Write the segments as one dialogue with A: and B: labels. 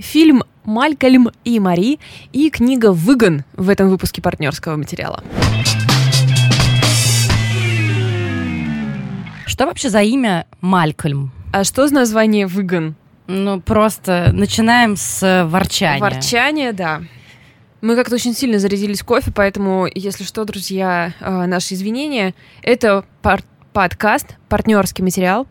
A: фильм «Малькольм и Мари» и книга «Выгон» в этом выпуске партнерского материала.
B: Что вообще за имя Малькольм?
A: А что за название «Выгон»?
B: Ну, просто начинаем с ворчания.
A: Ворчание, да. Мы как-то очень сильно зарядились кофе, поэтому, если что, друзья, э, наши извинения. Это пар- подкаст, партнерский материал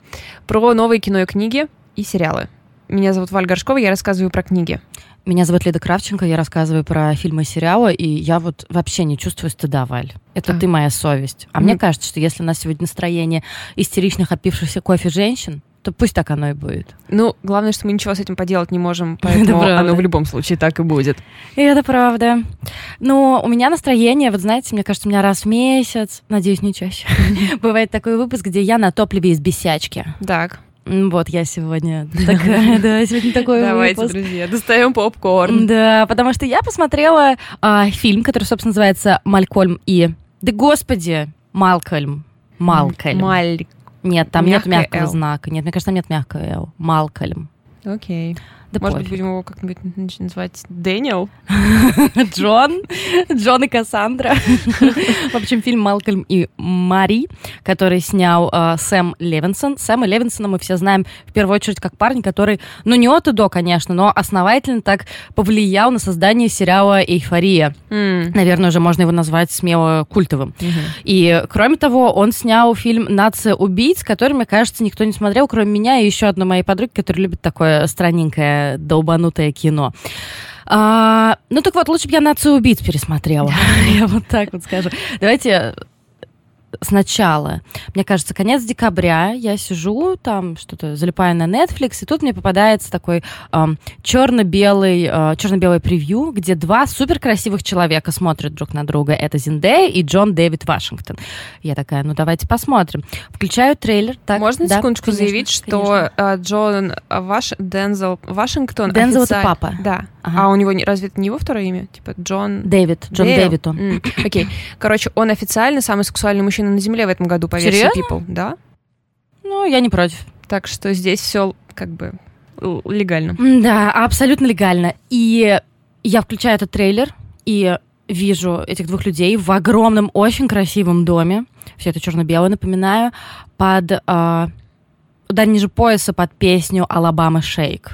A: про новые кино и книги и сериалы. Меня зовут Валь Горшкова, я рассказываю про книги.
B: Меня зовут Лида Кравченко, я рассказываю про фильмы и сериалы, и я вот вообще не чувствую стыда, Валь. Это
A: А.
B: ты моя совесть. А
A: Мгм.
B: мне кажется, что если у нас сегодня настроение истеричных, опившихся кофе женщин, то пусть так оно и будет.
A: Ну, главное, что мы ничего с этим поделать не можем,
B: Это
A: поэтому оно в любом случае так и будет.
B: И это правда. Но у меня настроение, вот знаете, мне кажется, у меня раз в месяц, надеюсь, не чаще, бывает такой выпуск, где я на топливе из бесячки.
A: Так,
B: Вот я сегодня такая, да, сегодня такой
A: давайте,
B: выпуск.
A: друзья, достаем попкорн.
B: Да, потому что я посмотрела а, фильм, который, собственно, называется «Малькольм и...» Да господи, Малкольм. Малкольм.
A: Маль.
B: Нет, там нет
A: Мягкое
B: мягкого
A: «Л».
B: знака. Нет, мне кажется, там нет мягкого «Л». Малкольм.
A: Окей.
B: Да
A: Может быть,
B: пофиг.
A: будем его как-нибудь называть Дэниел?
B: Джон, Джон и Кассандра. В общем, фильм «Малкольм и Мари», который снял э, Сэм Левинсон. Сэма Левинсона мы все знаем в первую очередь как парень, который, ну не от и до, конечно, но основательно так повлиял на создание сериала «Эйфория». Наверное, уже можно его назвать смело культовым. И, кроме того, он снял фильм «Нация убийц», который, мне кажется, никто не смотрел, кроме меня и еще одной моей подруги, которая любит такое странненькое, долбанутое кино. А, ну так вот, лучше бы я «Нацию убийц» пересмотрела. Я вот так вот скажу. Давайте сначала. Мне кажется, конец декабря, я сижу там, что-то залипаю на Netflix, и тут мне попадается такой ам, черно-белый, э, черно-белый превью, где два супер красивых человека смотрят друг на друга. Это Зиндея и Джон Дэвид Вашингтон. Я такая, ну давайте посмотрим. Включаю трейлер. Так,
A: Можно
B: да,
A: секундочку
B: конечно,
A: заявить, что
B: конечно.
A: а, Джон Ваш... Дензел Вашингтон
B: Дензел это
A: официаль-
B: папа.
A: Да.
B: Ага.
A: А у него не- разве это не его второе имя? Типа Джон...
B: Дэвид, Джон? Дэвид он.
A: Окей. Короче, он официально самый сексуальный мужчина на Земле в этом году, по версии
B: Серьезно?
A: People. Да.
B: Ну, я не против.
A: Так что здесь все как бы л- легально.
B: Да, абсолютно легально. И я включаю этот трейлер и вижу этих двух людей в огромном, очень красивом доме. Все это черно-белое, напоминаю, под а, удар ниже пояса под песню «Алабама Шейк».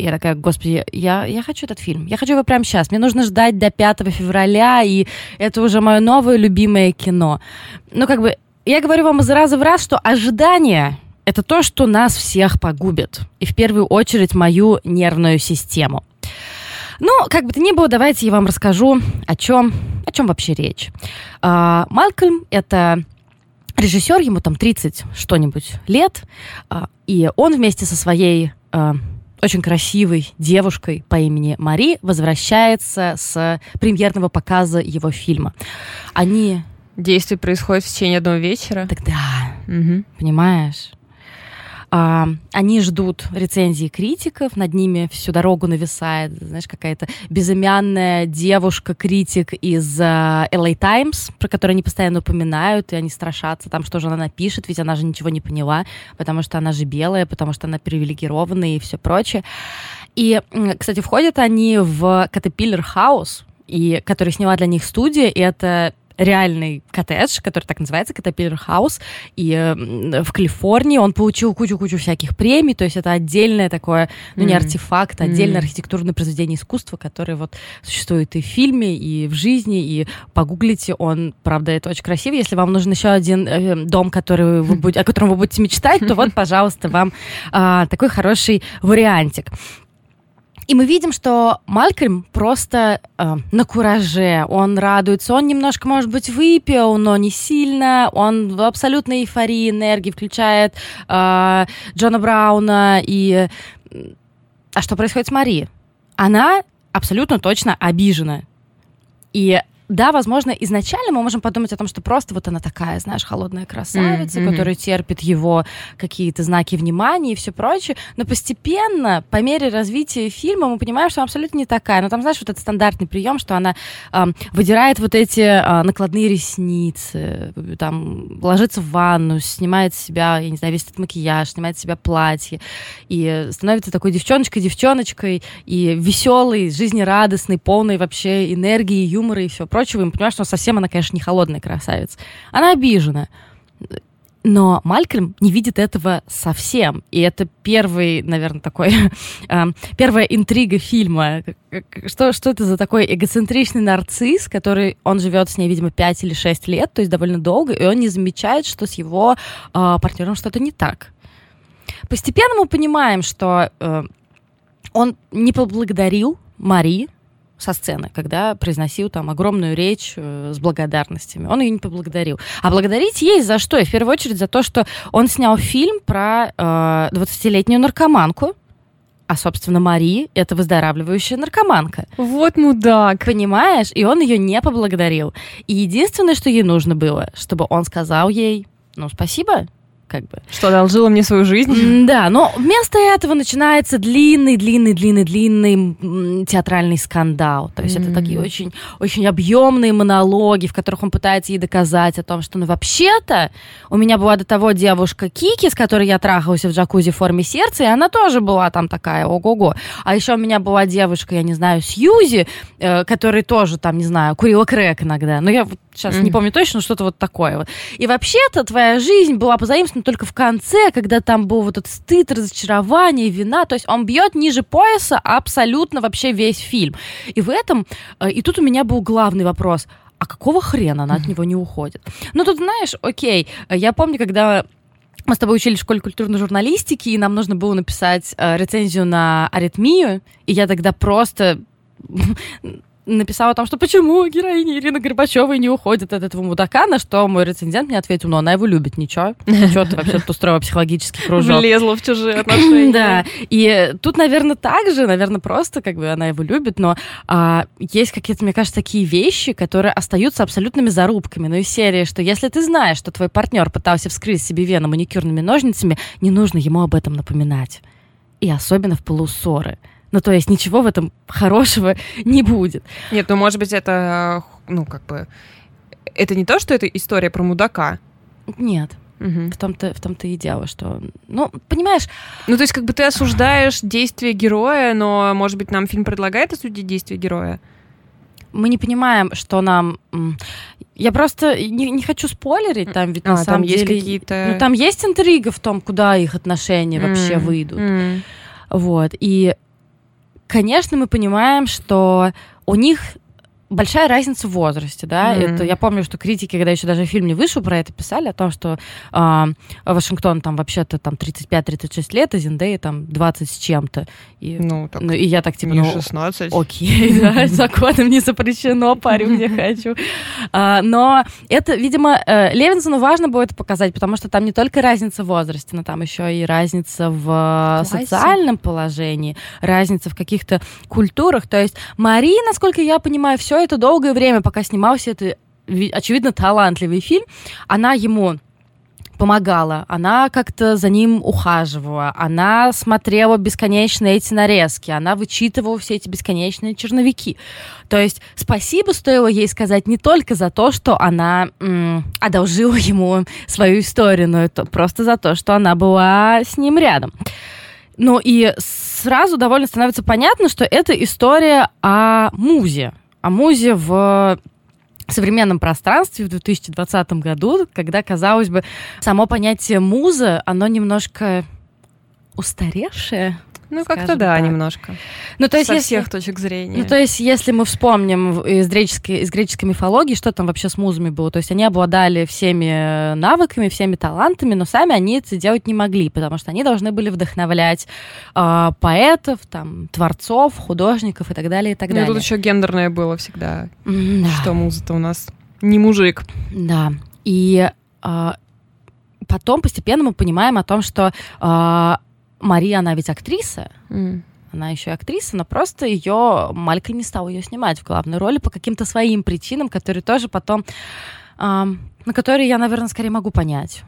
B: Я такая, господи, я, я хочу этот фильм. Я хочу его прямо сейчас. Мне нужно ждать до 5 февраля, и это уже мое новое любимое кино. Ну, как бы, я говорю вам из раза в раз, что ожидание — это то, что нас всех погубит. И в первую очередь мою нервную систему. Ну, как бы то ни было, давайте я вам расскажу, о чем, о чем вообще речь. А, Малкольм — это режиссер, ему там 30 что-нибудь лет, а, и он вместе со своей а, очень красивой девушкой по имени Мари возвращается с премьерного показа его фильма. Они...
A: Действие происходит в течение одного вечера.
B: Тогда,
A: Мгм.
B: понимаешь? А, они ждут рецензии критиков, над ними всю дорогу нависает, знаешь, какая-то безымянная девушка-критик из а, LA Times, про которую они постоянно упоминают, и они страшатся там, что же она напишет, ведь она же ничего не поняла, потому что она же белая, потому что она привилегированная и все прочее. И, кстати, входят они в Caterpillar House, и, который сняла для них студия, и это реальный коттедж, который так называется, Caterpillar House, и м, в Калифорнии он получил кучу-кучу всяких премий, то есть это отдельное такое, ну не
A: Мгм.
B: артефакт, а отдельное
A: Мгм.
B: архитектурное произведение искусства, которое вот существует и в фильме, и в жизни, и погуглите, он, правда, это очень красиво. Если вам нужен еще один э, дом, который вы будете, о котором вы будете мечтать, то вот, пожалуйста, вам а, такой хороший вариантик. И мы видим, что Малькольм просто э, на кураже, он радуется, он немножко, может быть, выпил, но не сильно, он в абсолютной эйфории, энергии, включает э, Джона Брауна и... А что происходит с Мари? Она абсолютно точно обижена. И да, возможно, изначально мы можем подумать о том, что просто вот она такая, знаешь, холодная красавица, mm-hmm. которая терпит его какие-то знаки внимания и все прочее, но постепенно, по мере развития фильма, мы понимаем, что она абсолютно не такая. Но там, знаешь, вот этот стандартный прием, что она э, выдирает вот эти э, накладные ресницы, там, ложится в ванну, снимает с себя, я не знаю, весь этот макияж, снимает с себя платье, и становится такой девчоночкой-девчоночкой, и веселой, жизнерадостной, полной вообще энергии, юмора и все прочее прочего, и мы понимаем, что совсем она, конечно, не холодная красавица. Она обижена. Но Малькольм не видит этого совсем. И это первый, наверное, такой... э, первая интрига фильма. Что, что это за такой эгоцентричный нарцисс, который... Он живет с ней, видимо, 5 или 6 лет, то есть довольно долго, и он не замечает, что с его э, партнером что-то не так. Постепенно мы понимаем, что э, он не поблагодарил Мари, со сцены, когда произносил там огромную речь э, с благодарностями. Он ее не поблагодарил. А благодарить есть за что? И в первую очередь за то, что он снял фильм про э, 20-летнюю наркоманку, а, собственно, Мари — это выздоравливающая наркоманка.
A: Вот мудак.
B: Понимаешь? И он ее не поблагодарил. И единственное, что ей нужно было, чтобы он сказал ей, ну, спасибо, как бы.
A: Что, одолжила мне свою жизнь?
B: Да, но вместо этого начинается длинный, длинный, длинный, длинный театральный скандал. То есть mm-hmm. это такие очень, очень объемные монологи, в которых он пытается ей доказать о том, что, ну, вообще-то, у меня была до того девушка Кики, с которой я трахался в джакузи в форме сердца, и она тоже была там такая, ого-го. А еще у меня была девушка, я не знаю, Сьюзи, э, которая тоже там, не знаю, курила крэк иногда. Но я сейчас mm-hmm. не помню точно, что-то вот такое вот. И вообще-то твоя жизнь была позаимствована но только в конце, когда там был вот этот стыд, разочарование, вина. То есть он бьет ниже пояса абсолютно вообще весь фильм. И в этом... Э, и тут у меня был главный вопрос. А какого хрена она от него не уходит? Ну, тут, знаешь, окей, я помню, когда мы с тобой учили в школе культурной журналистики, и нам нужно было написать э, рецензию на аритмию, и я тогда просто написала о том, что почему героиня Ирина Горбачева не уходит от этого мудака, на что мой рецензент мне ответил, ну, она его любит, ничего. Что ты вообще тут устроила психологический кружок?
A: Влезла в чужие отношения.
B: Да, и тут, наверное, так же, наверное, просто как бы она его любит, но а, есть какие-то, мне кажется, такие вещи, которые остаются абсолютными зарубками. Ну, из серии, что если ты знаешь, что твой партнер пытался вскрыть себе вену маникюрными ножницами, не нужно ему об этом напоминать. И особенно в полуссоры. Ну, то есть ничего в этом хорошего не будет.
A: Нет, ну, может быть, это, ну, как бы... Это не то, что это история про мудака?
B: Нет. Угу. В том-то, в том-то и дело, что, ну, понимаешь...
A: Ну, то есть, как бы ты осуждаешь действия героя, но, может быть, нам фильм предлагает осудить действия героя?
B: Мы не понимаем, что нам... Я просто не, не хочу спойлерить, там ведь а, на самом там деле... есть какие-то... Ну, там есть интрига в том, куда их отношения mm. вообще выйдут. Mm. Вот, и конечно, мы понимаем, что у них большая разница в возрасте, да. Mm-hmm. Это я помню, что критики, когда еще даже фильм не вышел, про это писали о том, что э, Вашингтон там вообще-то там 35-36 лет, а Зиндея там 20 с чем-то. И,
A: ну, так
B: ну, и я так типа,
A: не
B: ну,
A: 16.
B: Окей, да, законом не запрещено, парень, не хочу. А, но это, видимо, э, Левинсону важно это показать, потому что там не только разница в возрасте, но там еще и разница в социальном положении, разница в каких-то культурах. То есть Мари, насколько я понимаю, все это долгое время, пока снимался это, очевидно, талантливый фильм, она ему помогала, она как-то за ним ухаживала, она смотрела бесконечно эти нарезки, она вычитывала все эти бесконечные черновики. То есть спасибо стоило ей сказать не только за то, что она м, одолжила ему свою историю, но это просто за то, что она была с ним рядом. Ну и сразу довольно становится понятно, что это история о музе, о музе в современном пространстве в 2020 году, когда, казалось бы, само понятие муза, оно немножко устаревшее,
A: ну, как-то да, так. немножко.
B: Ну, то есть,
A: Со
B: если,
A: всех точек зрения.
B: Ну, то есть, если мы вспомним из греческой, из греческой мифологии, что там вообще с музами было, то есть они обладали всеми навыками, всеми талантами, но сами они это делать не могли, потому что они должны были вдохновлять э, поэтов, там, творцов, художников и так далее, и так
A: ну,
B: далее.
A: тут еще гендерное было всегда,
B: да.
A: что муза-то у нас не мужик.
B: Да, и э, потом постепенно мы понимаем о том, что э, Мария, она ведь актриса. Mm. Она еще и актриса, но просто ее Малькольм не стал ее снимать в главной роли по каким-то своим причинам, которые тоже потом, э, на которые я, наверное, скорее могу понять.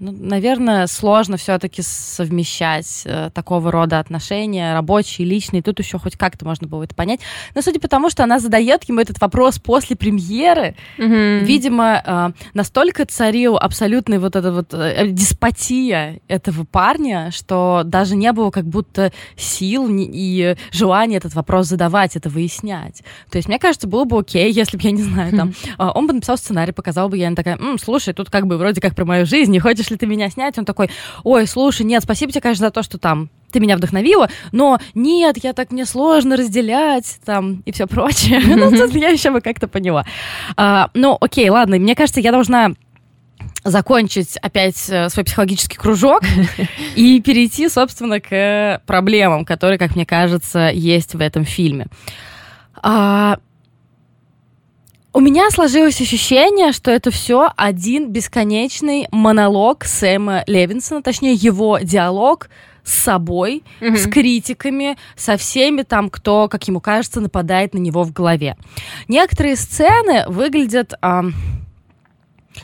B: Ну, наверное, сложно все-таки совмещать э, такого рода отношения, рабочие, личные. Тут еще хоть как-то можно было это понять. Но судя по тому, что она задает ему этот вопрос после премьеры, mm-hmm. видимо, э, настолько царил абсолютный вот эта вот э, деспотия этого парня, что даже не было как будто сил и желания этот вопрос задавать, это выяснять. То есть, мне кажется, было бы окей, если бы, я не знаю, там, э, он бы написал сценарий, показал бы, я такая, М, слушай, тут как бы вроде как про мою жизнь, не хочешь ли ты меня снять? Он такой, ой, слушай, нет, спасибо тебе, конечно, за то, что там ты меня вдохновила, но нет, я так, мне сложно разделять, там, и все прочее. Ну, тут я еще бы как-то поняла. А, ну, окей, ладно, мне кажется, я должна закончить опять э, свой психологический кружок и перейти, собственно, к проблемам, которые, как мне кажется, есть в этом фильме. У меня сложилось ощущение, что это все один бесконечный монолог Сэма Левинсона, точнее его диалог с собой, mm-hmm. с критиками, со всеми там, кто, как ему кажется, нападает на него в голове. Некоторые сцены выглядят... Э,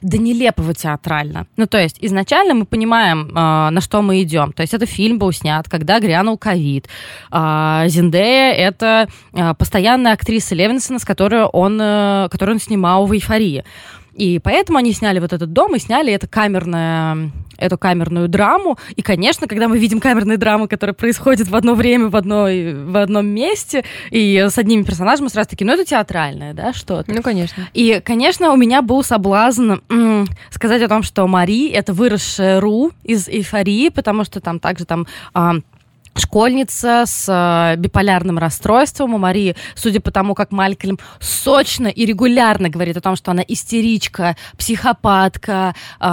B: до нелепого театрально. Ну, то есть изначально мы понимаем, э, на что мы идем. То есть это фильм был снят, когда грянул ковид. Э, Зиндея — это э, постоянная актриса Левинсона, с которой он, э, которую он снимал в «Эйфории». И поэтому они сняли вот этот дом и сняли это камерное эту камерную драму. И, конечно, когда мы видим камерные драмы, которые происходят в одно время, в, одной, в одном месте, и с одними персонажами, сразу таки, ну, это театральное, да, что-то.
A: Ну, конечно.
B: И, конечно, у меня был соблазн м- сказать о том, что Мари — это выросшая Ру из эйфории, потому что там также там... А, школьница с э, биполярным расстройством. У Марии, судя по тому, как Малькольм сочно и регулярно говорит о том, что она истеричка, психопатка, э,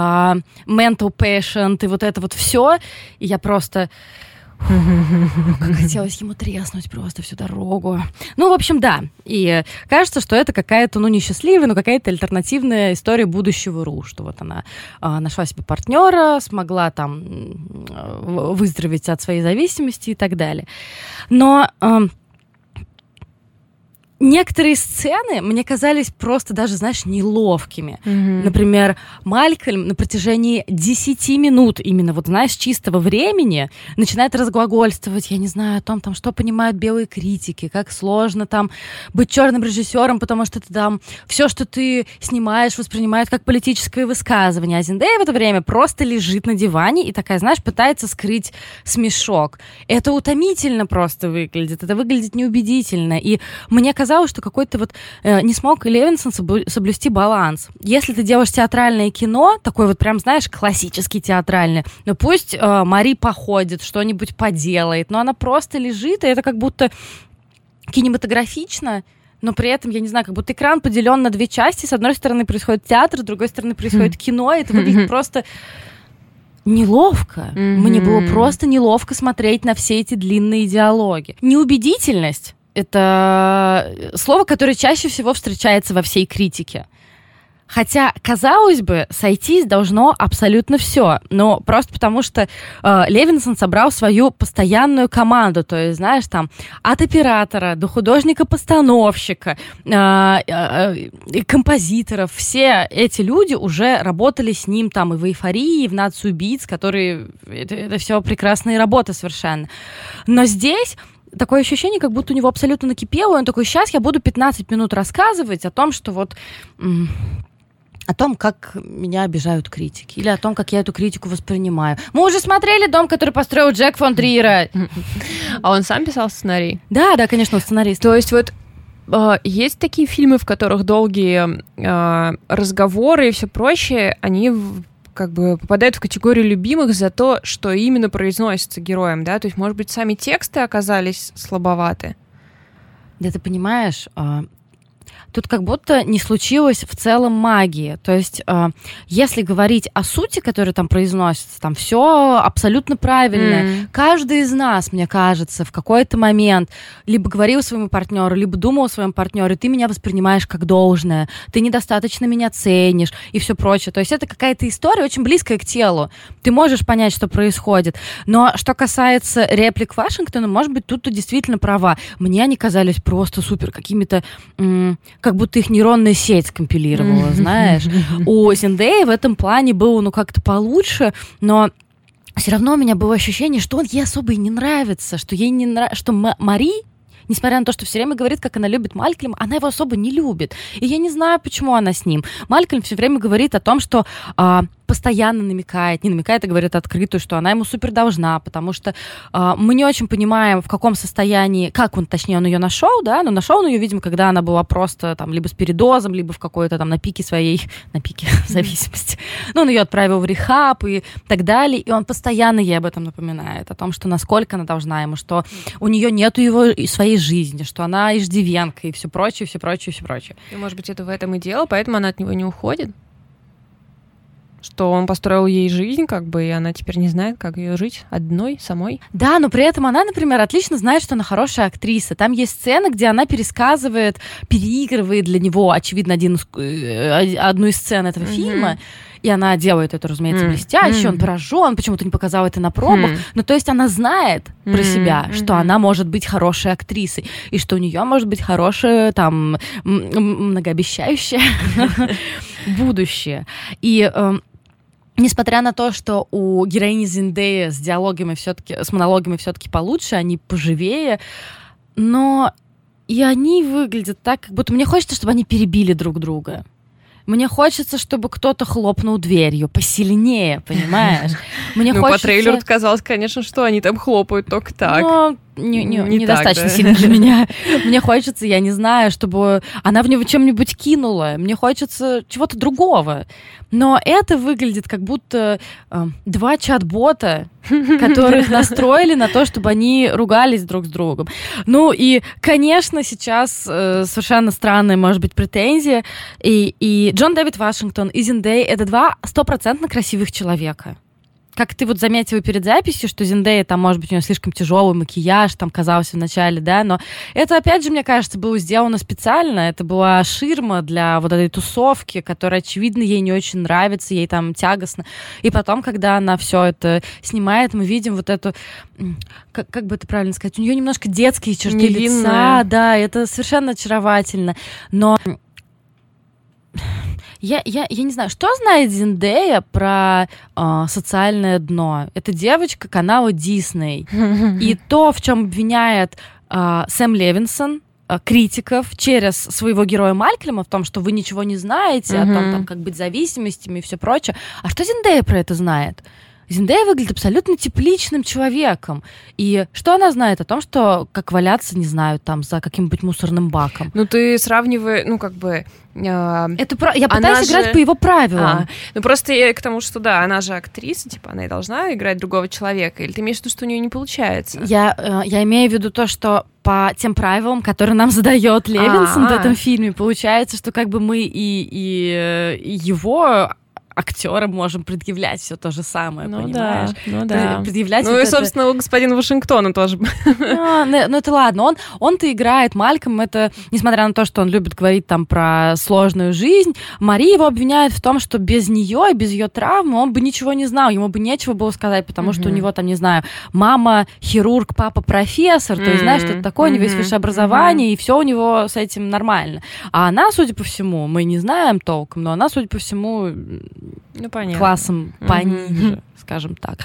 B: mental patient и вот это вот все. И я просто... Как хотелось ему треснуть просто всю дорогу. Ну, в общем, да. И кажется, что это какая-то, ну, несчастливая, но какая-то альтернативная история будущего Ру, что вот она а, нашла себе партнера, смогла там выздороветь от своей зависимости и так далее. Но... А, некоторые сцены мне казались просто даже, знаешь, неловкими. Mm-hmm. Например, Малькольм на протяжении 10 минут, именно вот, знаешь, чистого времени, начинает разглагольствовать, я не знаю, о том, там, что понимают белые критики, как сложно там быть черным режиссером, потому что ты там все, что ты снимаешь, воспринимают как политическое высказывание. А Зиндея в это время просто лежит на диване и такая, знаешь, пытается скрыть смешок. Это утомительно просто выглядит, это выглядит неубедительно. И мне казалось, казалось, что какой-то вот э, не смог Левинсон соблюсти баланс. Если ты делаешь театральное кино, такое вот прям, знаешь, классический театральный, ну пусть э, Мари походит, что-нибудь поделает, но она просто лежит, и это как будто кинематографично, но при этом, я не знаю, как будто экран поделен на две части. С одной стороны происходит театр, с другой стороны происходит кино, и это выглядит просто неловко. Mm-hmm. Мне было просто неловко смотреть на все эти длинные диалоги. Неубедительность это слово, которое чаще всего встречается во всей критике. Хотя, казалось бы, сойтись должно абсолютно все, но просто потому что э, Левинсон собрал свою постоянную команду, то есть, знаешь, там, от оператора до художника-постановщика, э, э, композиторов, все эти люди уже работали с ним там и в «Эйфории», и в «Нацию Битс», которые... Это, это все прекрасные работы совершенно. Но здесь такое ощущение, как будто у него абсолютно накипело, и он такой, сейчас я буду 15 минут рассказывать о том, что вот о том, как меня обижают критики, или о том, как я эту критику воспринимаю. Мы уже смотрели «Дом, который построил Джек фон Триера».
A: А он сам писал сценарий?
B: Да, да, конечно, он сценарист.
A: То есть вот а, есть такие фильмы, в которых долгие э, разговоры и все прочее, они как бы попадают в категорию любимых за то, что именно произносится героем, да? То есть, может быть, сами тексты оказались слабоваты?
B: Да ты понимаешь, а, тут как будто не случилось в целом магии. То есть, э, если говорить о сути, которая там произносится, там все абсолютно правильно. Mm. Каждый из нас, мне кажется, в какой-то момент либо говорил своему партнеру, либо думал о своем партнере, ты меня воспринимаешь как должное, ты недостаточно меня ценишь и все прочее. То есть это какая-то история очень близкая к телу. Ты можешь понять, что происходит. Но что касается реплик Вашингтона, может быть, тут ты действительно права. Мне они казались просто супер какими-то, как будто их нейронная сеть скомпилировала, знаешь. У Зендеи в этом плане было, ну, как-то получше, но все равно у меня было ощущение, что он ей особо и не нравится, что ей не нравится, что Мари несмотря на то, что все время говорит, как она любит Малькольма, она его особо не любит. И я не знаю, почему она с ним. Малькольм все время говорит о том, что а, постоянно намекает, не намекает, а говорит открытую, что она ему супер должна, потому что э, мы не очень понимаем, в каком состоянии, как он, точнее, он ее нашел, да, но нашел он ее, видимо, когда она была просто там либо с передозом, либо в какой-то там на пике своей, на пике зависимости. Ну, он ее отправил в рехаб и так далее, и он постоянно ей об этом напоминает, о том, что насколько она должна ему, что у нее нету его своей жизни, что она иждивенка и все прочее, все прочее, все прочее.
A: И, может быть, это в этом и дело, поэтому она от него не уходит? Что он построил ей жизнь, как бы, и она теперь не знает, как ее жить одной, самой.
B: Да, но при этом она, например, отлично знает, что она хорошая актриса. Там есть сцена, где она пересказывает, переигрывает для него, очевидно, один, э, одну из сцен этого mm-hmm. фильма. И она делает это, разумеется, mm. блестяще, mm. он поражен, почему-то не показал это на пробах. Mm. Ну, то есть она знает mm. про себя, mm-hmm. что она может быть хорошей актрисой, и что у нее может быть хорошее, там, многообещающее будущее. И эм, Несмотря на то, что у героини Зиндея с диалогами все-таки, с монологами все-таки получше, они поживее, но и они выглядят так, как будто мне хочется, чтобы они перебили друг друга. Мне хочется, чтобы кто-то хлопнул дверью посильнее, понимаешь?
A: Мне ну, хочется... по трейлеру казалось, конечно, что они там хлопают только так.
B: Но не, не, не недостаточно так, да? сильно для меня. Мне хочется, я не знаю, чтобы она в него чем-нибудь кинула. Мне хочется чего-то другого. Но это выглядит как будто э, два чат-бота, которых настроили на то, чтобы они ругались друг с другом. Ну и, конечно, сейчас э, совершенно странная, может быть, претензия. И, и Джон Дэвид Вашингтон и Зиндей — это два стопроцентно красивых человека как ты вот заметила перед записью, что Зиндея, там, может быть, у нее слишком тяжелый макияж, там, казался вначале, да, но это, опять же, мне кажется, было сделано специально, это была ширма для вот этой тусовки, которая, очевидно, ей не очень нравится, ей там тягостно. И потом, когда она все это снимает, мы видим вот эту, как, как бы это правильно сказать, у нее немножко детские черты Невинная. лица, да, это совершенно очаровательно, но я, я, я не знаю, что знает Зиндея про э, социальное дно? Это девочка канала Дисней. И то, в чем обвиняет э, Сэм Левинсон, э, критиков через своего героя Малькольма в том, что вы ничего не знаете, о том, там, как быть зависимостями и все прочее. А что Зиндея про это знает? Зиндея выглядит абсолютно тепличным человеком. И что она знает о том, что как валяться, не знаю, там за каким-нибудь мусорным баком?
A: Ну, ты сравнивай, ну, как бы...
B: Э, это про... Я пытаюсь играть же... по его правилам. А,
A: ну, просто я к тому, что да, она же актриса, типа, она и должна играть другого человека. Или ты имеешь в виду, что у нее не получается?
B: Я, э, я имею в виду то, что по тем правилам, которые нам задает Левинсон А-а-а. в этом фильме, получается, что как бы мы и, и, э, и его актерам можем предъявлять все то же самое, ну понимаешь?
A: Да, ну да. Предъявлять ну вот и, собственно, это... у господина Вашингтона тоже.
B: Ну, ну, ну это ладно, он, он-то играет Мальком, это, несмотря на то, что он любит говорить там про сложную жизнь, Мария его обвиняет в том, что без нее и без ее травмы он бы ничего не знал, ему бы нечего было сказать, потому mm-hmm. что у него там, не знаю, мама хирург, папа профессор, mm-hmm. то есть, знаешь, что это такое, mm-hmm. у него есть высшее образование, и все у него с этим нормально. А она, судя по всему, мы не знаем толком, но она, судя по всему, ну, понятно. классом пониже, скажем так.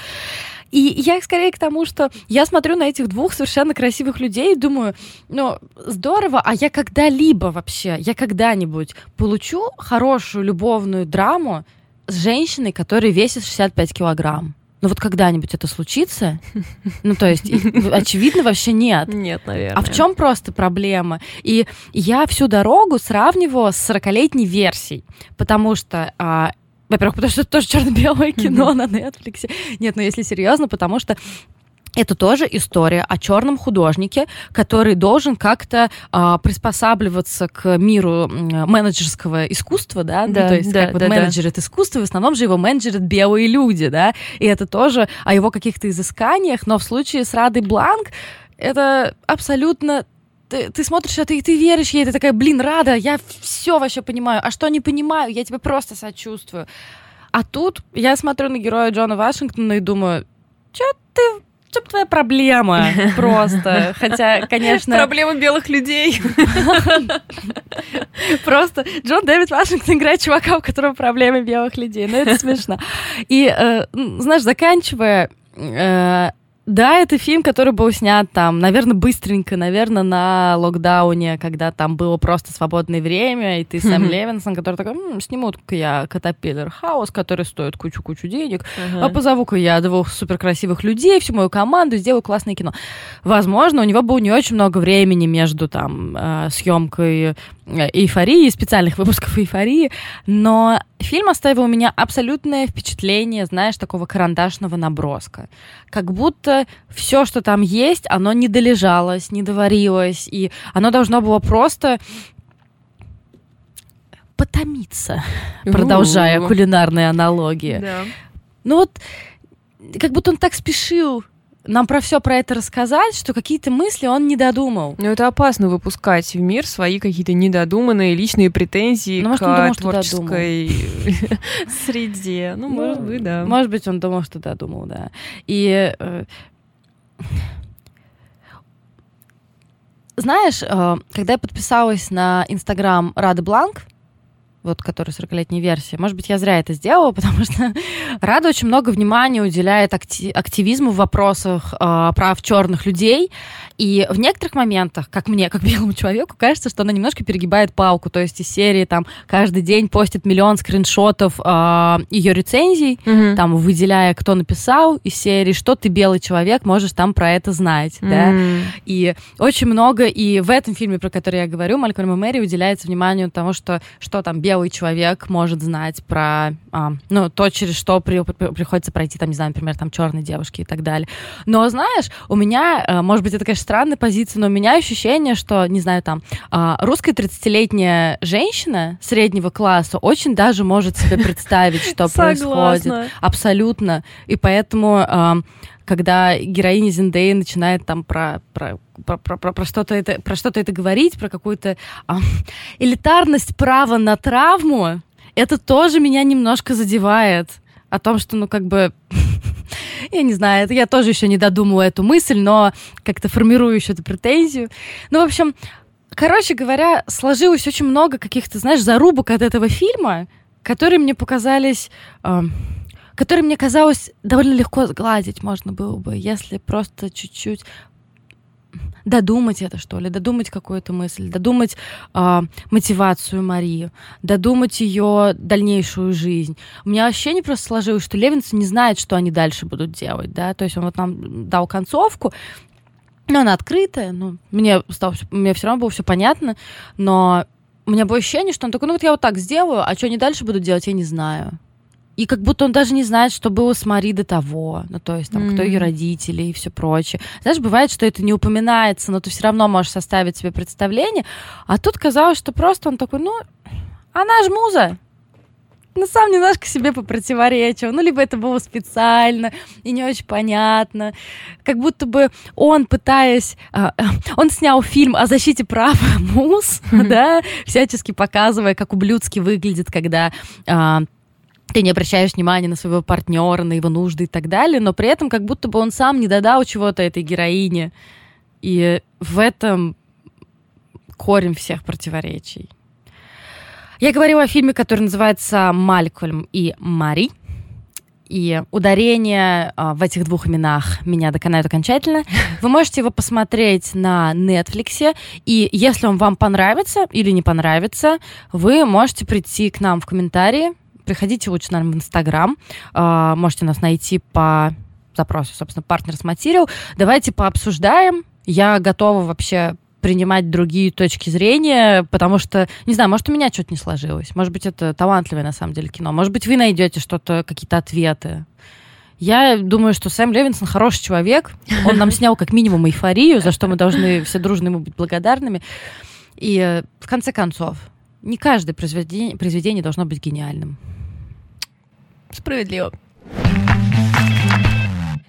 B: И я скорее к тому, что я смотрю на этих двух совершенно красивых людей и думаю, ну, здорово, а я когда-либо вообще, я когда-нибудь получу хорошую любовную драму с женщиной, которая весит 65 килограмм. Ну вот когда-нибудь это случится? Ну то есть, очевидно, вообще нет.
A: Нет, наверное.
B: А в чем просто проблема? И я всю дорогу сравнивала с 40-летней версией, потому что а, во-первых, потому что это тоже черно-белое кино mm-hmm. на Netflix. Нет, ну если серьезно, потому что это тоже история о черном художнике, который должен как-то а, приспосабливаться к миру менеджерского искусства, да,
A: да
B: ну, то есть
A: да,
B: как вот
A: да,
B: менеджерит да. искусство, в основном же его менеджерят белые люди, да, и это тоже о его каких-то изысканиях, но в случае с Радой Бланк это абсолютно ты, ты смотришь это, и ты веришь ей, ты такая, блин, рада, я все вообще понимаю. А что не понимаю, я тебе просто сочувствую. А тут я смотрю на героя Джона Вашингтона и думаю, что ты чем твоя проблема просто? Хотя, конечно...
A: Проблема белых людей.
B: Просто Джон Дэвид Вашингтон играет чувака, у которого проблемы белых людей. Ну, это смешно. И, э, знаешь, заканчивая, э, да, это фильм, который был снят там, наверное, быстренько, наверное, на локдауне, когда там было просто свободное время, и ты Сэм Левинсон, который такой, м-м, сниму-ка я Катапиллер Хаус, который стоит кучу-кучу денег, uh-huh. а позову-ка я двух суперкрасивых людей, всю мою команду, сделаю классное кино. Возможно, у него было не очень много времени между там э, съемкой эйфории, специальных выпусков эйфории, но фильм оставил у меня абсолютное впечатление, знаешь, такого карандашного наброска. Как будто все, что там есть, оно не долежалось, не доварилось, и оно должно было просто потомиться, продолжая кулинарные аналогии.
A: Да.
B: Ну вот, как будто он так спешил нам про все про это рассказать, что какие-то мысли он не додумал.
A: Ну, это опасно выпускать в мир свои какие-то недодуманные личные претензии ну, может, к думал, творческой среде. Ну, ну, может быть, да.
B: Может быть, он думал, что додумал, да. И э, знаешь, э, когда я подписалась на Инстаграм Рады Бланк, вот который 40-летняя версия. Может быть, я зря это сделала, потому что Рада очень много внимания уделяет акти- активизму в вопросах э, прав черных людей. И в некоторых моментах, как мне, как белому человеку, кажется, что она немножко перегибает палку. То есть из серии там каждый день постит миллион скриншотов э, ее рецензий, mm-hmm. там выделяя, кто написал из серии, что ты белый человек, можешь там про это знать. Mm-hmm. Да? И очень много, и в этом фильме, про который я говорю, Малькольм и Мэри уделяется вниманию тому, что, что там белый человек может знать про а, ну, то, через что при, при, приходится пройти, там, не знаю, например, там черные девушки и так далее. Но знаешь, у меня, э, может быть, это, конечно, странная позиция, но у меня ощущение, что, не знаю, там, а, русская 30-летняя женщина среднего класса очень даже может себе представить, что происходит. Абсолютно. И поэтому когда героиня Зиндеи начинает там про, про, про, про, про, про что-то это, про что-то это говорить, про какую-то а, элитарность права на травму, это тоже меня немножко задевает. О том, что, ну, как бы, я не знаю, это я тоже еще не додумала эту мысль, но как-то формирую еще эту претензию. Ну, в общем, короче говоря, сложилось очень много каких-то, знаешь, зарубок от этого фильма, которые мне показались... Э, который мне казалось довольно легко сгладить можно было бы, если просто чуть-чуть додумать это, что ли, додумать какую-то мысль, додумать э, мотивацию Марии, додумать ее дальнейшую жизнь. У меня ощущение просто сложилось, что Левинсон не знает, что они дальше будут делать, да, то есть он вот нам дал концовку, но она открытая, ну, мне, стало, мне все равно было все понятно, но у меня было ощущение, что он такой, ну вот я вот так сделаю, а что они дальше будут делать, я не знаю. И как будто он даже не знает, что было с Мари до того. Ну, то есть, там, mm-hmm. кто ее родители и все прочее. Знаешь, бывает, что это не упоминается, но ты все равно можешь составить себе представление. А тут казалось, что просто он такой, ну, она же муза. Ну, сам немножко себе попротиворечил. Ну, либо это было специально и не очень понятно. Как будто бы он, пытаясь... Э, он снял фильм о защите прав муз, mm-hmm. да, всячески показывая, как ублюдски выглядит, когда... Э, ты не обращаешь внимания на своего партнера, на его нужды и так далее, но при этом как будто бы он сам не додал чего-то этой героине. И в этом корень всех противоречий. Я говорила о фильме, который называется «Малькольм и Мари». И ударение а, в этих двух именах меня доконает окончательно. Вы можете его посмотреть на Netflix. И если он вам понравится или не понравится, вы можете прийти к нам в комментарии приходите лучше, наверное, в Инстаграм. Э, можете нас найти по запросу, собственно, партнерс материал. Давайте пообсуждаем. Я готова вообще принимать другие точки зрения, потому что, не знаю, может, у меня что-то не сложилось. Может быть, это талантливое, на самом деле, кино. Может быть, вы найдете что-то, какие-то ответы. Я думаю, что Сэм Левинсон хороший человек. Он нам снял как минимум эйфорию, за что мы должны все дружно ему быть благодарными. И э, в конце концов, не каждое произведение, произведение должно быть гениальным.
A: Справедливо.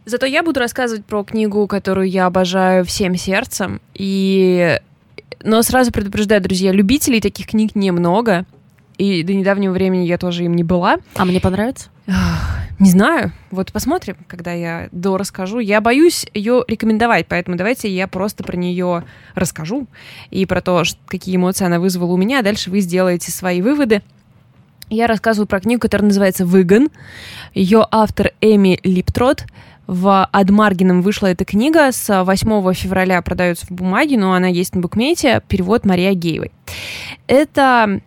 A: Зато я буду рассказывать про книгу, которую я обожаю всем сердцем. И... Но сразу предупреждаю, друзья, любителей таких книг немного. И до недавнего времени я тоже им не была.
B: А мне понравится?
A: Не знаю. Вот посмотрим, когда я до расскажу. Я боюсь ее рекомендовать, поэтому давайте я просто про нее расскажу и про то, какие эмоции она вызвала у меня. А дальше вы сделаете свои выводы. Я рассказываю про книгу, которая называется «Выгон». Ее автор Эми Липтрот. В Адмаргином вышла эта книга, с 8 февраля продается в бумаге, но она есть на букмете, перевод Мария Геевой. Это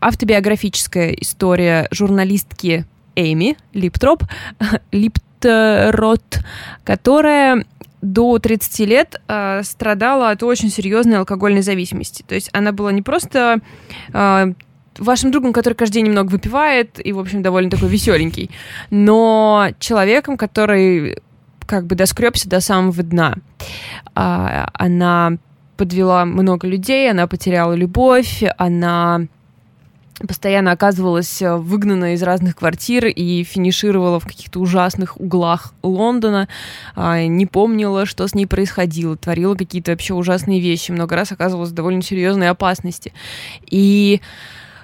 A: автобиографическая история журналистки Эми Липтроп, Липтрот, которая до 30 лет э, страдала от очень серьезной алкогольной зависимости. То есть она была не просто э, вашим другом, который каждый день немного выпивает и, в общем, довольно такой веселенький, но человеком, который как бы доскребся до самого дна. А, она подвела много людей, она потеряла любовь, она постоянно оказывалась выгнана из разных квартир и финишировала в каких-то ужасных углах Лондона, а, не помнила, что с ней происходило, творила какие-то вообще ужасные вещи, много раз оказывалась в довольно серьезной опасности. И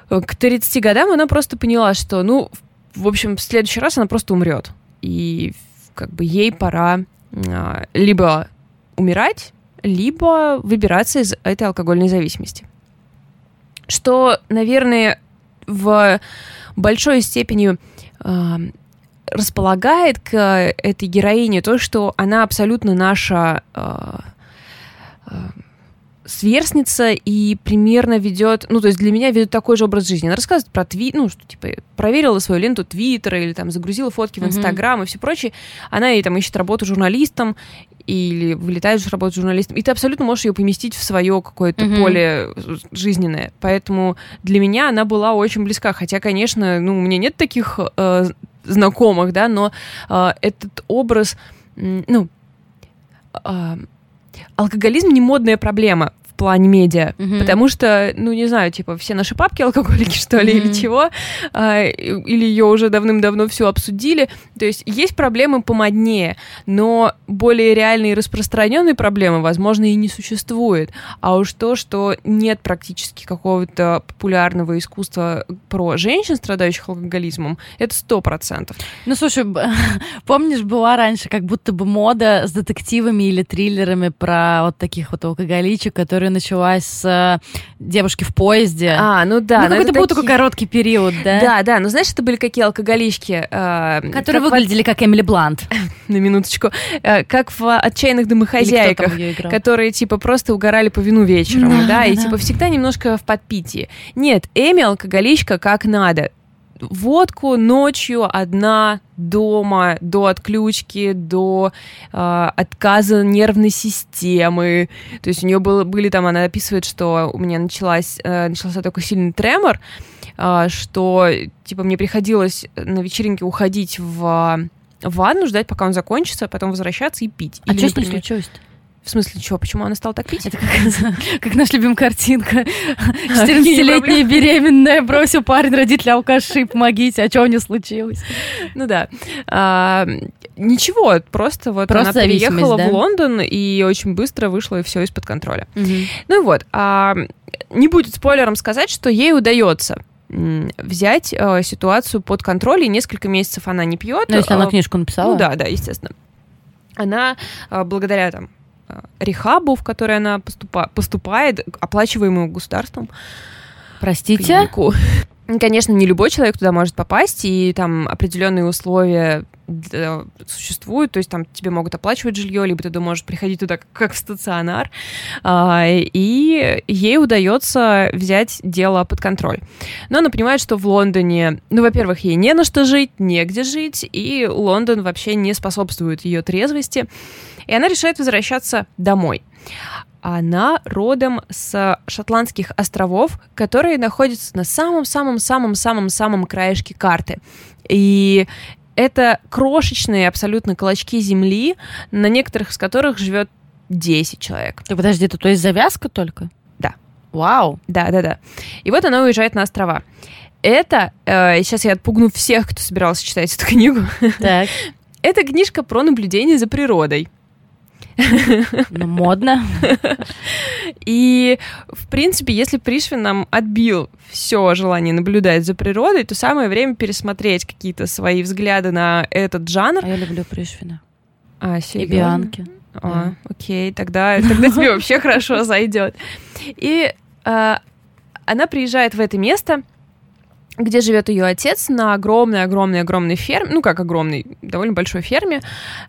A: к 30 годам она просто поняла, что, ну, в общем, в следующий раз она просто умрет. И как бы ей пора а, либо умирать, либо выбираться из этой алкогольной зависимости. Что, наверное, в большой степени э, располагает к этой героине то, что она абсолютно наша э, э, сверстница и примерно ведет, ну, то есть для меня ведет такой же образ жизни. Она рассказывает про твит, ну, что, типа, проверила свою ленту Твиттера или там загрузила фотки в Инстаграм mm-hmm. и все прочее. Она и там ищет работу журналистом или вылетает в работу журналистом, и ты абсолютно можешь ее поместить в свое какое-то mm-hmm. поле жизненное. Поэтому для меня она была очень близка. Хотя, конечно, ну, у меня нет таких э, знакомых, да, но э, этот образ, ну, э, алкоголизм не модная проблема плане медиа. Mm-hmm. Потому что, ну, не знаю, типа, все наши папки алкоголики, что ли, mm-hmm. или чего, а, или ее уже давным-давно все обсудили. То есть есть проблемы помоднее, но более реальные и распространенные проблемы, возможно, и не существует. А уж то, что нет практически какого-то популярного искусства про женщин, страдающих алкоголизмом, это сто процентов.
B: Ну, слушай, помнишь, была раньше как будто бы мода с детективами или триллерами про вот таких вот алкоголичек, которые которая началась с э, девушки в поезде.
A: А, ну да.
B: Ну, какой-то был такие... такой короткий период, да?
A: Да, да. Ну, знаешь, это были какие алкоголички?
B: Э, которые как выглядели как Эмили Блант.
A: На минуточку. Э, как в «Отчаянных домохозяйках», которые, типа, просто угорали по вину вечером, да, и, типа, всегда немножко в подпитии. Нет, Эми алкоголичка как надо водку ночью одна дома до отключки, до э, отказа нервной системы. То есть у нее было, были там, она описывает, что у меня началась, э, начался такой сильный тремор, э, что типа мне приходилось на вечеринке уходить в ванну, ждать, пока он закончится, потом возвращаться и пить.
B: А что с ней случилось
A: в смысле, чего? Почему она стала так пить?
B: Это как, как наша любимая картинка. 14-летняя беременная, бросил парень, родители алкаши, помогите, а что у нее случилось?
A: Ну да. А, ничего, просто вот просто она переехала да? в Лондон и очень быстро вышла и все из-под контроля. Угу. Ну и вот. А, не будет спойлером сказать, что ей удается взять э, ситуацию под контроль, и несколько месяцев она не пьет.
B: Ну, если она а, книжку написала?
A: Ну да, да, естественно. Она э, благодаря там Э, рехабу, в который она поступа поступает, оплачиваемую государством.
B: Простите?
A: Клинику. Конечно, не любой человек туда может попасть, и там определенные условия существуют, то есть там тебе могут оплачивать жилье, либо ты можешь приходить туда как в стационар, а, и ей удается взять дело под контроль. Но она понимает, что в Лондоне, ну, во-первых, ей не на что жить, негде жить, и Лондон вообще не способствует ее трезвости, и она решает возвращаться домой. Она родом с шотландских островов, которые находятся на самом-самом-самом-самом-самом краешке карты. И Это крошечные абсолютно клочки земли, на некоторых из которых живет 10 человек.
B: Так подожди, это то есть завязка только?
A: Да.
B: Вау.
A: Да, да, да. И вот она уезжает на острова. Это, э, сейчас я отпугну всех, кто собирался читать эту книгу.
B: Так.
A: Это книжка про наблюдение за природой.
B: Ну, модно.
A: И, в принципе, если Пришвин нам отбил все желание наблюдать за природой, то самое время пересмотреть какие-то свои взгляды на этот жанр.
B: А я люблю Пришвина.
A: А,
B: И
A: серьезно?
B: Бианки.
A: А,
B: Да.
A: окей, тогда, тогда тебе вообще хорошо зайдет. И а, она приезжает в это место, где живет ее отец на огромной-огромной-огромной ферме, ну как огромной, довольно большой ферме.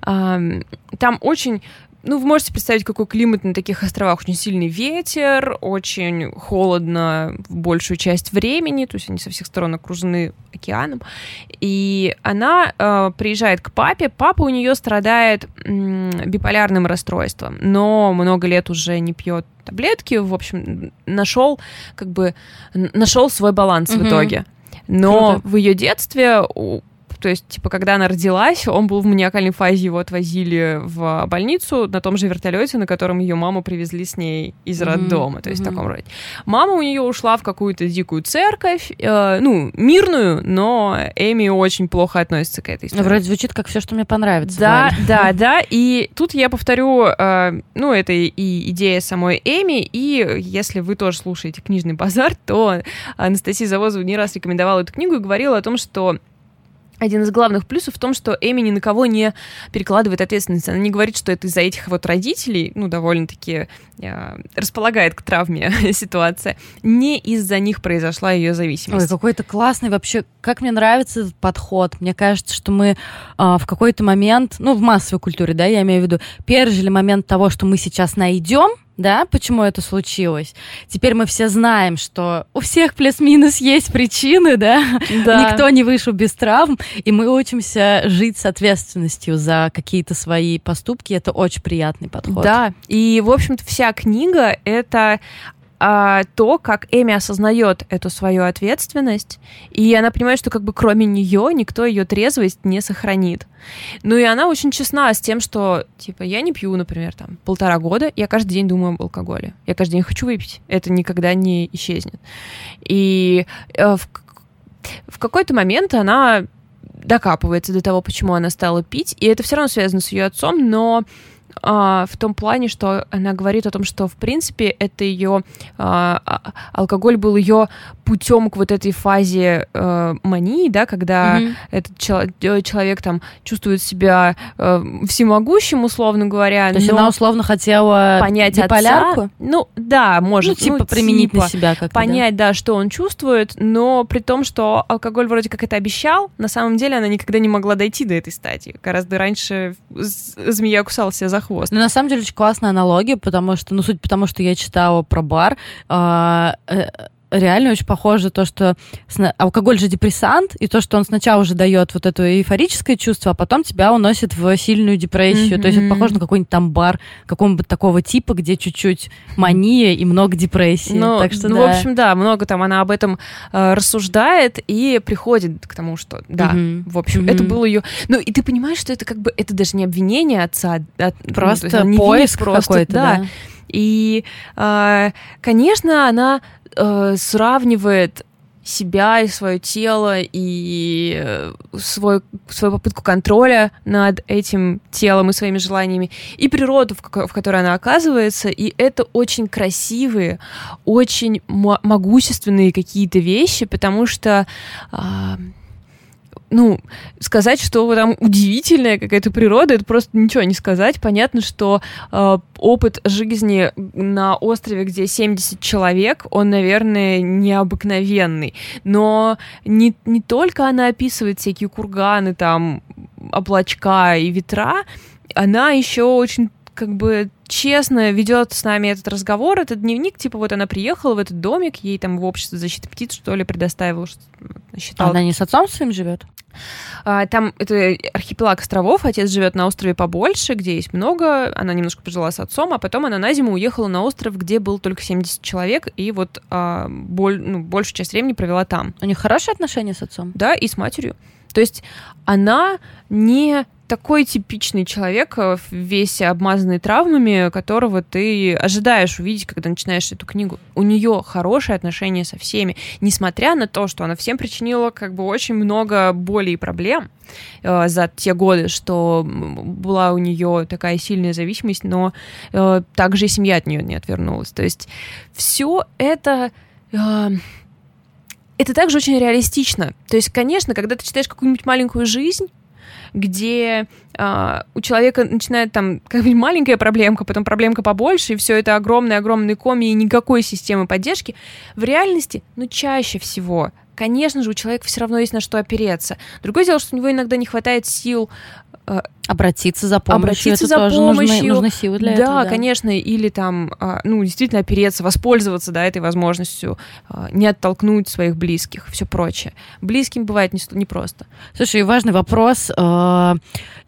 A: Ам, Там очень ну, вы можете представить, какой климат на таких островах. Очень сильный ветер, очень холодно в большую часть времени, то есть они со всех сторон окружены океаном. И она э, приезжает к папе. Папа у нее страдает м, биполярным расстройством, но много лет уже не пьет таблетки. В общем, нашел как бы нашел свой баланс в
B: Мгм.
A: итоге. Но
B: Круто.
A: в ее детстве то есть, типа, когда она родилась, он был в маниакальной фазе, его отвозили в больницу на том же вертолете, на котором ее маму привезли с ней из роддома, то есть в
B: мгм.
A: таком роде. Мама у нее ушла в какую-то дикую церковь, э, ну, мирную, но Эми очень плохо относится к этой истории.
B: вроде звучит как все, что мне понравится.
A: Да,
B: Валь.
A: да, да. И тут я повторю, э, ну, это и идея самой Эми, и если вы тоже слушаете книжный базар, то Анастасия Завозова не раз рекомендовала эту книгу и говорила о том, что один из главных плюсов в том, что Эми ни на кого не перекладывает ответственность. Она не говорит, что это из-за этих вот родителей, ну, довольно-таки э, располагает к травме ситуация. Не из-за них произошла ее
B: Ой,
A: зависимость.
B: какой-то классный вообще. Как мне нравится этот подход. Мне кажется, что мы а, в какой-то момент, ну, в массовой культуре, да, я имею в виду, пережили момент того, что мы сейчас найдем, да, почему это случилось. Теперь мы все знаем, что у всех плюс-минус есть причины, да,
A: Да.
B: никто не вышел без травм, и мы учимся жить с ответственностью за какие-то свои поступки. Это очень приятный подход.
A: Да, и, в общем-то, вся книга — это а, то, как Эми осознает эту свою ответственность, и она понимает, что как бы кроме нее никто ее трезвость не сохранит. Ну и она очень честна с тем, что, типа, я не пью, например, там, полтора года, я каждый день думаю об алкоголе. Я каждый день хочу выпить. Это никогда не исчезнет. И э, в, в какой-то момент она докапывается до того, почему она стала пить, и это все равно связано с ее отцом, но в том плане, что она говорит о том, что в принципе это ее алкоголь был ее путем к вот этой фазе э, мании, да, когда
B: Мгм.
A: этот чел- э, человек там чувствует себя э, всемогущим, условно говоря,
B: То есть она условно хотела
A: понять
B: биполярку?
A: отца, ну да, может,
B: ну, типа
A: ну,
B: применить
A: типа
B: на себя да.
A: понять, да, что он чувствует, но при том, что алкоголь вроде как это обещал, на самом деле она никогда не могла дойти до этой стадии. Гораздо раньше змея кусала себя за хвост.
B: Ну, на самом деле, очень классная аналогия, потому что, ну, суть потому, что я читала про бар, а, э, реально очень похоже то, что алкоголь же депрессант, и то, что он сначала уже дает вот это эйфорическое чувство, а потом тебя уносит в сильную депрессию. То есть это похоже на какой-нибудь там бар какого-нибудь такого типа, где чуть-чуть мания и много депрессии.
A: Ну,
B: так что
A: ну,
B: да.
A: в общем, да, много там она об этом э, рассуждает и приходит к тому, что да,
B: Мгм.
A: в общем,
B: Мгм.
A: это было ее. Ну, и ты понимаешь, что это как бы это даже не обвинение отца, а, ну, то есть
B: Просто
A: не винит,
B: поиск
A: просто,
B: какой-то, да.
A: И, э, конечно, она э, сравнивает себя и свое тело и э, свой, свою попытку контроля над этим телом и своими желаниями, и природу, в, в которой она оказывается, и это очень красивые, очень мо- могущественные какие-то вещи, потому что а, ну, сказать, что там удивительная какая-то природа, это просто ничего не сказать. Понятно, что э, опыт жизни на острове, где 70 человек, он, наверное, необыкновенный. Но не, не только она описывает всякие курганы, там, облачка и ветра, она еще очень как бы честно ведет с нами этот разговор, этот дневник, типа вот она приехала в этот домик, ей там в общество защиты птиц, что ли, предоставила, что считала
B: Она не с отцом своим живет?
A: а, Там это архипелаг островов, отец живет на острове побольше, где есть много, она немножко пожила с отцом, а потом она на зиму уехала на остров, где был только 70 человек, и вот а, боль- ну, большую часть времени провела там.
B: У них хорошие отношения с отцом?
A: Да, и с матерью. То есть она не такой типичный человек, э, весь обмазанный травмами, которого ты ожидаешь увидеть, когда начинаешь эту книгу. У нее хорошие отношения со всеми, несмотря на то, что она всем причинила как бы очень много боли и проблем э, за те годы, что была у нее такая сильная зависимость, но э, также и семья от нее не отвернулась. То есть все это э, это также очень реалистично. То есть, конечно, когда ты читаешь какую-нибудь маленькую жизнь, где э, у человека начинает там какая-нибудь маленькая проблемка, потом проблемка побольше, и все это огромные-огромные коми и никакой системы поддержки, в реальности, ну, чаще всего конечно же, у человека все равно есть на что опереться. Другое дело, что у него иногда не хватает сил
B: Э, обратиться за помощью.
A: Обратиться
B: это
A: за
B: тоже
A: помощью.
B: Нужны, нужны силы для
A: да,
B: этого.
A: Да, конечно, или там, а, ну, действительно опереться, воспользоваться, да, этой возможностью, а, не оттолкнуть своих близких, все прочее. Близким бывает не, просто.
B: Слушай, важный вопрос.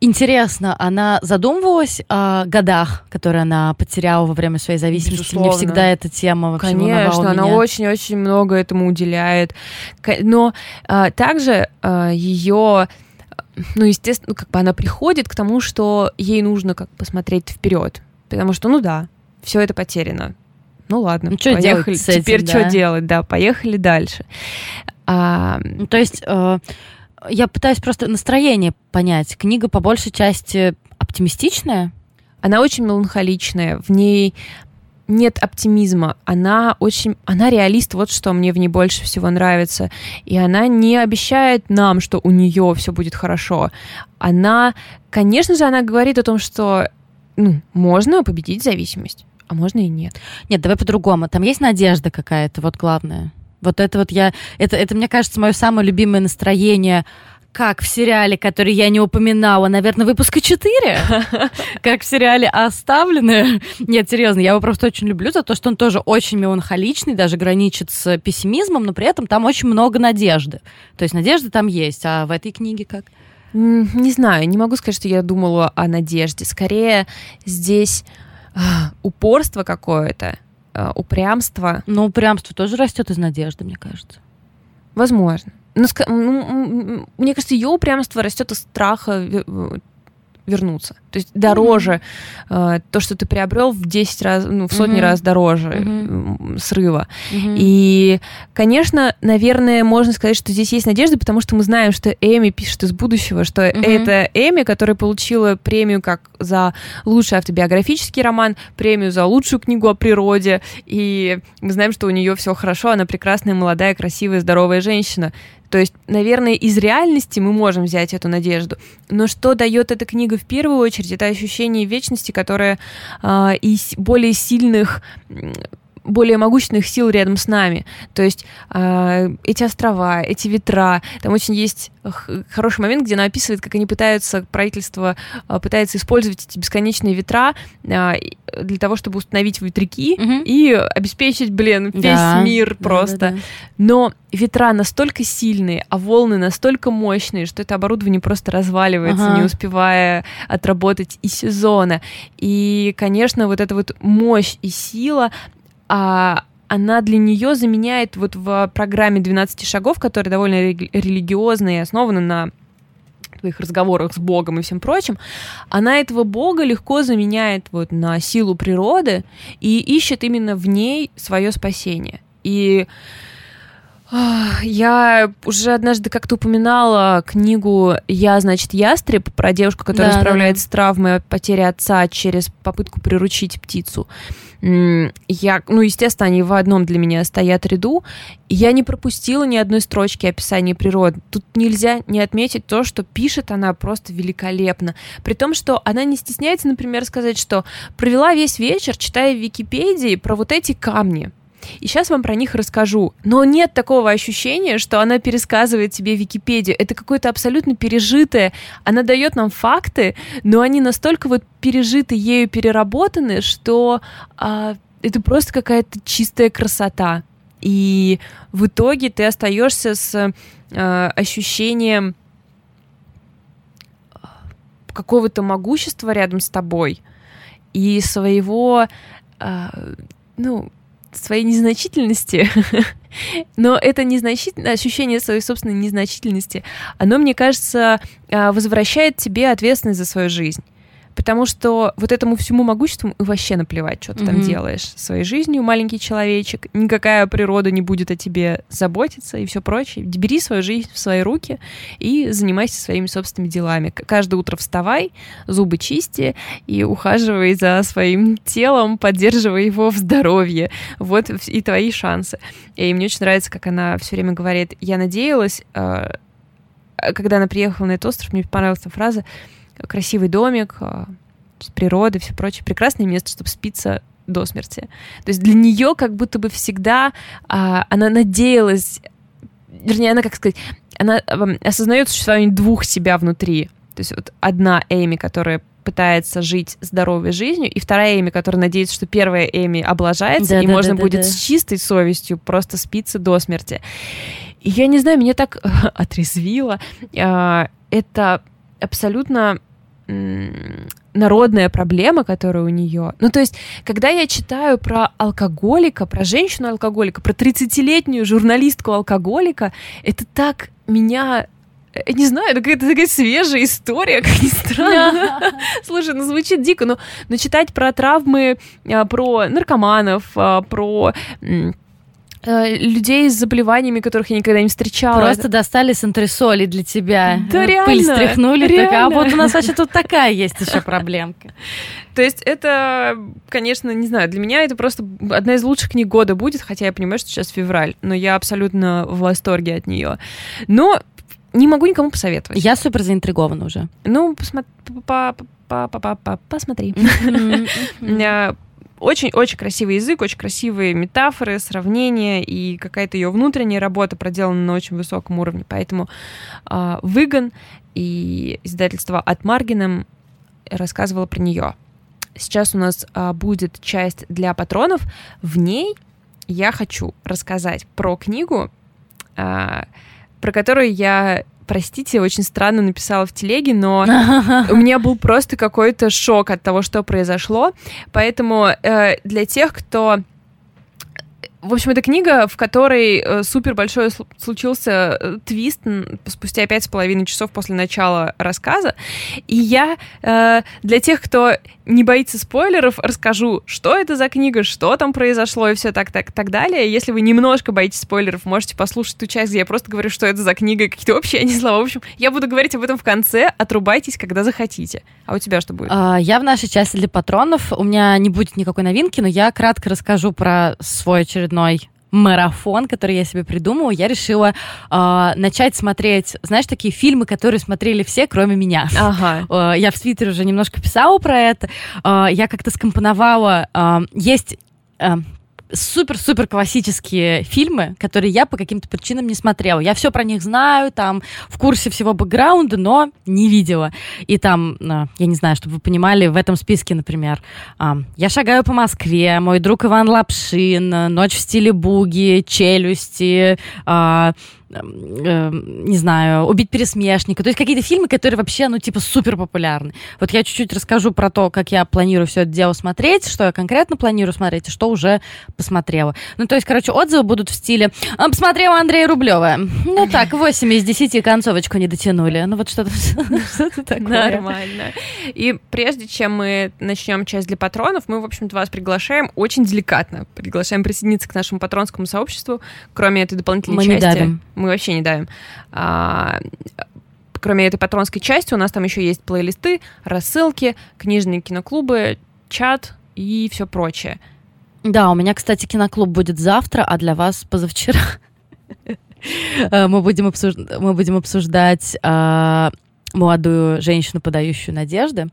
B: Интересно, она задумывалась о годах, которые она потеряла во время своей зависимости?
A: Безусловно.
B: Мне всегда эта тема вообще
A: Конечно, она очень-очень много этому уделяет. Но а, также ее ну, естественно, ну, как бы она приходит к тому, что ей нужно как посмотреть вперед. Потому что, ну да, все это потеряно. Ну ладно,
B: ну, что
A: поехали.
B: Делать этим,
A: Теперь
B: да?
A: что делать? Да, поехали дальше.
B: А... Ну, то есть э, я пытаюсь просто настроение понять. Книга по большей части оптимистичная?
A: Она очень меланхоличная. В ней нет оптимизма. Она очень... Она реалист, вот что мне в ней больше всего нравится. И она не обещает нам, что у нее все будет хорошо. Она... Конечно же, она говорит о том, что ну, можно победить зависимость, а можно и нет.
B: Нет, давай по-другому. Там есть надежда какая-то, вот главное. Вот это вот я... Это, это мне кажется, мое самое любимое настроение как в сериале, который я не упоминала, наверное, выпуска 4, как в сериале «Оставленные». Нет, серьезно, я его просто очень люблю за то, что он тоже очень меланхоличный, даже граничит с пессимизмом, но при этом там очень много надежды. То есть надежда там есть, а в этой книге как?
A: Не знаю, не могу сказать, что я думала о надежде. Скорее, здесь а, упорство какое-то, упрямство.
B: Но упрямство тоже растет из надежды, мне кажется.
A: Возможно. Ну, ну, мне кажется, ее упрямство растет из страха вернуться. То есть дороже mm-hmm. э, то, что ты приобрел в 10 раз, ну, в сотни mm-hmm. раз дороже mm-hmm. срыва. Mm-hmm. И, конечно, наверное, можно сказать, что здесь есть надежда, потому что мы знаем, что Эми пишет из будущего, что mm-hmm. это Эми, которая получила премию как за лучший автобиографический роман, премию за лучшую книгу о природе, и мы знаем, что у нее все хорошо, она прекрасная, молодая, красивая, здоровая женщина. То есть, наверное, из реальности мы можем взять эту надежду. Но что дает эта книга в первую очередь, это ощущение вечности, которое э, из более сильных более могущественных сил рядом с нами. То есть э, эти острова, эти ветра. Там очень есть хороший момент, где она описывает, как они пытаются, правительство э, пытается использовать эти бесконечные ветра э, для того, чтобы установить ветряки угу. и обеспечить, блин, весь да. мир просто. Да, да, да. Но ветра настолько сильные, а волны настолько мощные, что это оборудование просто разваливается, ага. не успевая отработать и сезона. И, конечно, вот эта вот мощь и сила а, она для нее заменяет вот в программе 12 шагов, которая довольно религиозная и основана на твоих разговорах с Богом и всем прочим, она этого Бога легко заменяет вот на силу природы и ищет именно в ней свое спасение. И я уже однажды как-то упоминала книгу «Я, значит, ястреб» про девушку, которая да, справляется да. с травмой потери отца через попытку приручить птицу. Я, ну, естественно, они в одном для меня стоят ряду. Я не пропустила ни одной строчки описания природы. Тут нельзя не отметить то, что пишет она просто великолепно. При том, что она не стесняется, например, сказать, что провела весь вечер, читая в Википедии про вот эти камни. И сейчас вам про них расскажу. Но нет такого ощущения, что она пересказывает тебе Википедию. Это какое-то абсолютно пережитое. Она дает нам факты, но они настолько вот пережиты, ею переработаны, что а, это просто какая-то чистая красота. И в итоге ты остаешься с а, ощущением какого-то могущества рядом с тобой и своего, а, ну, своей незначительности Но это незначительное ощущение своей собственной незначительности, оно, мне кажется, а, возвращает тебе ответственность за свою жизнь. Потому что вот этому всему могуществу вообще наплевать, что ты mm-hmm. там делаешь своей жизнью, маленький человечек. Никакая природа не будет о тебе заботиться и все прочее. Бери свою жизнь в свои руки и занимайся своими собственными делами. Каждое утро вставай, зубы чисти и ухаживай за своим телом, поддерживай его в здоровье. Вот и твои шансы. И мне очень нравится, как она все время говорит, я надеялась, а, когда она приехала на этот остров, мне понравилась эта фраза, красивый домик, а, природа все прочее. Прекрасное место, чтобы спиться до смерти. То есть для нее как будто бы всегда а, она надеялась, вернее, она, как сказать, она а, осознает существование двух себя внутри. То есть вот одна Эми, которая пытается жить здоровой жизнью, и вторая Эми, которая надеется, что первая Эми облажается, да, и да, можно да, будет да. с чистой совестью просто спиться до смерти. И я не знаю, меня так отрезвило. А, это абсолютно народная проблема, которая у нее. Ну, то есть, когда я читаю про алкоголика, про женщину-алкоголика, про 30-летнюю журналистку-алкоголика, это так меня я не знаю, это какая-то такая свежая история, как ни странно. Слушай, ну звучит дико, но, но читать про травмы, а, про наркоманов, а, про Э, людей с заболеваниями, которых я никогда не встречала.
B: Просто достали с антресоли для тебя.
A: Да, реально.
B: Пыль стряхнули. Реально. Так, а вот у нас вообще тут такая есть еще проблемка.
A: То есть это, конечно, не знаю, для меня это просто одна из лучших книг года будет, хотя я понимаю, что сейчас февраль, но я абсолютно в восторге от нее. Но не могу никому посоветовать.
B: Я супер заинтригована уже.
A: Ну, посмотри. Очень-очень красивый язык, очень красивые метафоры, сравнения и какая-то ее внутренняя работа проделана на очень высоком уровне. Поэтому э, Выгон и издательство от Маргином рассказывала про нее. Сейчас у нас э, будет часть для патронов. В ней я хочу рассказать про книгу, э, про которую я простите, очень странно написала в телеге, но у меня был просто какой-то шок от того, что произошло. Поэтому э, для тех, кто в общем, это книга, в которой э, супер большой случился э, твист спустя пять с половиной часов после начала рассказа. И я э, для тех, кто не боится спойлеров, расскажу, что это за книга, что там произошло и все так, так, так далее. Если вы немножко боитесь спойлеров, можете послушать ту часть, где я просто говорю, что это за книга, какие-то общие они слова. В общем, я буду говорить об этом в конце, отрубайтесь, когда захотите. А у тебя что будет?
B: А, я в нашей части для патронов. У меня не будет никакой новинки, но я кратко расскажу про свой очередной марафон, который я себе придумала, я решила э, начать смотреть, знаешь, такие фильмы, которые смотрели все, кроме меня.
A: Ага.
B: Э, я в Твиттере уже немножко писала про это. Э, я как-то скомпоновала... Э, есть супер-супер классические фильмы, которые я по каким-то причинам не смотрела. Я все про них знаю, там, в курсе всего бэкграунда, но не видела. И там, а, я не знаю, чтобы вы понимали, в этом списке, например, а, «Я шагаю по Москве», «Мой друг Иван Лапшин», «Ночь в стиле буги», «Челюсти», а, не знаю, «Убить пересмешника». То есть какие-то фильмы, которые вообще, ну, типа, супер популярны. Вот я чуть-чуть расскажу про то, как я планирую все это дело смотреть, что я конкретно планирую смотреть, и что уже посмотрела. Ну, то есть, короче, отзывы будут в стиле «А, «Посмотрела Андрея Рублева». Ну, так, 8 из 10 концовочку не дотянули. Ну, вот что-то что такое.
A: Нормально. И прежде чем мы начнем часть для патронов, мы, в общем-то, вас приглашаем очень деликатно. Приглашаем присоединиться к нашему патронскому сообществу, кроме этой дополнительной
B: мы
A: части.
B: Не давим
A: мы вообще не давим. А, кроме этой патронской части, у нас там еще есть плейлисты, рассылки, книжные киноклубы, чат и все прочее.
B: Да, у меня, кстати, киноклуб будет завтра, а для вас позавчера. Э, мы будем, обсуж... мы будем обсуждать э, молодую женщину, подающую надежды.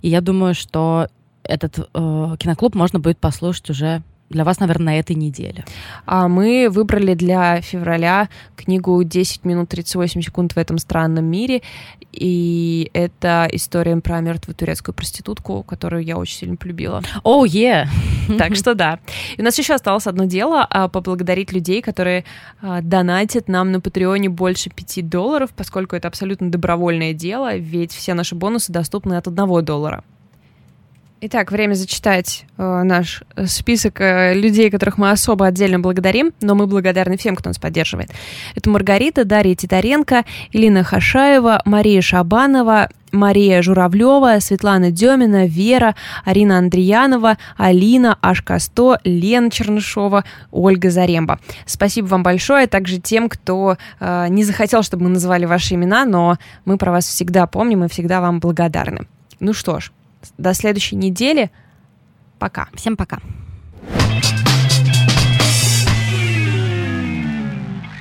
B: И я думаю, что этот э, киноклуб можно будет послушать уже для вас, наверное, на этой неделе?
A: А мы выбрали для февраля книгу «10 минут 38 секунд в этом странном мире». И это история про мертвую турецкую проститутку, которую я очень сильно полюбила.
B: О, oh, yeah!
A: Так что да. И у нас еще осталось одно дело а, — поблагодарить людей, которые а, донатят нам на Патреоне больше 5 долларов, поскольку это абсолютно добровольное дело, ведь все наши бонусы доступны от 1 доллара. Итак, время зачитать э, наш список э, людей, которых мы особо отдельно благодарим, но мы благодарны всем, кто нас поддерживает. Это Маргарита, Дарья Титаренко, Илина Хашаева, Мария Шабанова, Мария Журавлева, Светлана Демина, Вера, Арина Андреянова, Алина, Ашка 100, Лена Чернышова, Ольга Заремба. Спасибо вам большое, также тем, кто э, не захотел, чтобы мы называли ваши имена, но мы про вас всегда помним и всегда вам благодарны. Ну что ж, до следующей недели. Пока.
B: Всем пока.